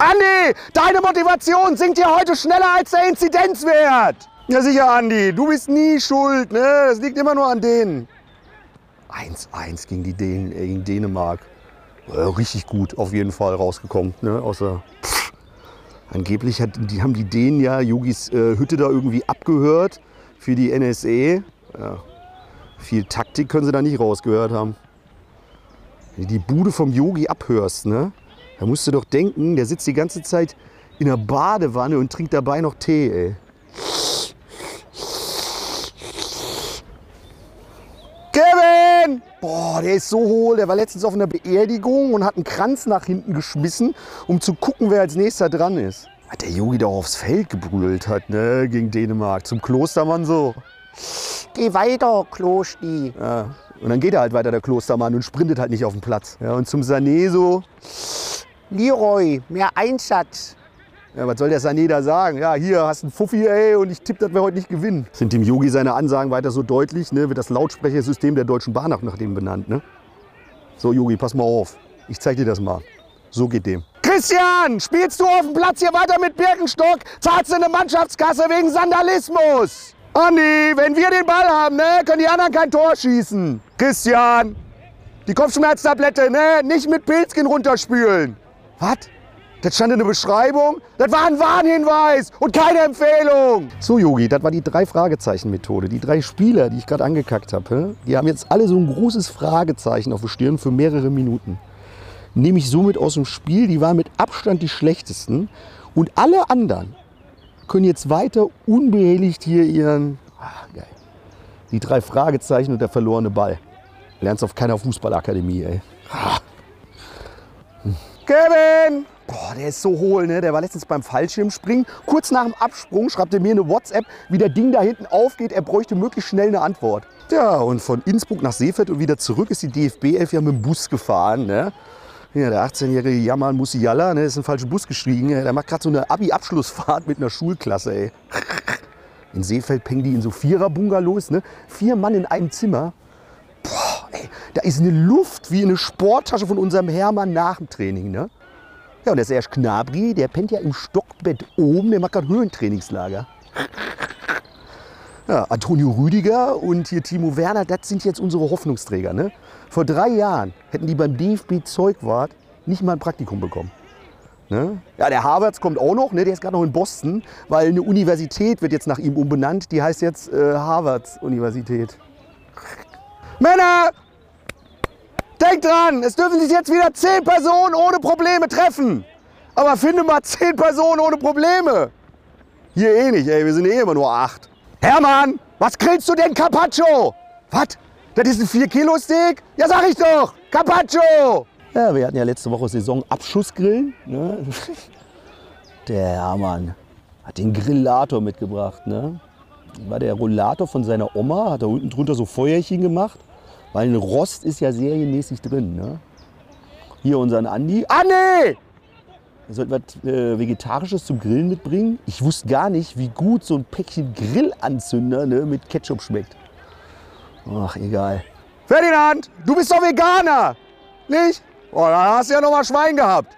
Andi, deine Motivation sinkt hier heute schneller als der Inzidenzwert. Ja sicher, Andi, du bist nie schuld, ne? Das liegt immer nur an denen. 1-1 gegen die Dänen, äh, gegen Dänemark. Äh, richtig gut auf jeden Fall rausgekommen, ne? Außer pff, angeblich hat, die, haben die Dänen ja Yogis äh, Hütte da irgendwie abgehört für die NSE. Ja. Viel Taktik können sie da nicht rausgehört haben. Wenn du die Bude vom Yogi abhörst, ne? Da musst du doch denken, der sitzt die ganze Zeit in der Badewanne und trinkt dabei noch Tee, ey. Kevin! Boah, der ist so hohl. Der war letztens auf einer Beerdigung und hat einen Kranz nach hinten geschmissen, um zu gucken, wer als nächster dran ist. Hat der Yogi doch aufs Feld gebrüllt hat, ne, gegen Dänemark. Zum Klostermann so. Geh weiter, Klosti. Ja. Und dann geht er halt weiter, der Klostermann, und sprintet halt nicht auf den Platz. Ja, und zum Sané so. Leroy, mehr Einsatz. Ja, was soll der Sané da sagen? Ja, hier hast du einen Fuffi, ey, und ich tippe, dass wir heute nicht gewinnen. Sind dem Yogi seine Ansagen weiter so deutlich, ne, wird das Lautsprechersystem der Deutschen Bahn auch nach dem benannt, ne? So, Yogi, pass mal auf. Ich zeig dir das mal. So geht dem. Christian, spielst du auf dem Platz hier weiter mit Birkenstock? Zahlst du eine Mannschaftskasse wegen Sandalismus? Andi, wenn wir den Ball haben, ne, können die anderen kein Tor schießen. Christian, die Kopfschmerztablette, ne, nicht mit Pilzkin runterspülen. Was? Das stand in der Beschreibung? Das war ein Warnhinweis und keine Empfehlung. So, Yogi, das war die Drei-Fragezeichen-Methode. Die drei Spieler, die ich gerade angekackt habe, die haben jetzt alle so ein großes Fragezeichen auf der Stirn für mehrere Minuten. Nehme ich somit aus dem Spiel, die waren mit Abstand die schlechtesten. Und alle anderen können jetzt weiter unbehelligt hier ihren. Ah, geil. Die drei Fragezeichen und der verlorene Ball. Lernst auf keiner Fußballakademie, ey. Ah. Kevin! Boah, der ist so hohl, ne? Der war letztens beim Fallschirmspringen. Kurz nach dem Absprung schreibt er mir eine WhatsApp, wie der Ding da hinten aufgeht. Er bräuchte möglichst schnell eine Antwort. Ja, und von Innsbruck nach Seefeld und wieder zurück ist die DFB 11 ja mit dem Bus gefahren, ne? Ja, der 18-jährige Jamal Musiala, ne, ist in den falschen Bus gestiegen. Der macht gerade so eine Abi-Abschlussfahrt mit einer Schulklasse, ey. In Seefeld pengen die in so Vierer-Bungalows, ne? Vier Mann in einem Zimmer. Ey, da ist eine Luft wie eine Sporttasche von unserem Hermann nach dem Training, ne? Ja, und der Serge Knabri, der pennt ja im Stockbett oben, der macht gerade Höhentrainingslager. Ja, Antonio Rüdiger und hier Timo Werner, das sind jetzt unsere Hoffnungsträger. Ne? Vor drei Jahren hätten die beim DFB Zeugwart nicht mal ein Praktikum bekommen. Ne? Ja, der Harvards kommt auch noch, ne? der ist gerade noch in Boston, weil eine Universität wird jetzt nach ihm umbenannt, die heißt jetzt äh, Harvards Universität. Männer, denkt dran, es dürfen sich jetzt wieder zehn Personen ohne Probleme treffen. Aber finde mal zehn Personen ohne Probleme. Hier eh nicht, ey, wir sind eh immer nur acht. Hermann, was grillst du denn Carpaccio? Was? Das ist ein 4-Kilo-Steak? Ja, sag ich doch! Carpaccio! Ja, wir hatten ja letzte Woche Saisonabschussgrillen. Ne? Der Hermann hat den Grillator mitgebracht. Ne? War der Rollator von seiner Oma, hat da unten drunter so Feuerchen gemacht, weil ein Rost ist ja serienmäßig drin. Ne? Hier unseren Andi. Andi! Er sollte was äh, Vegetarisches zum Grillen mitbringen. Ich wusste gar nicht, wie gut so ein Päckchen Grillanzünder ne, mit Ketchup schmeckt. Ach, egal. Ferdinand, du bist doch Veganer, nicht? Oh, dann hast du ja noch mal Schwein gehabt.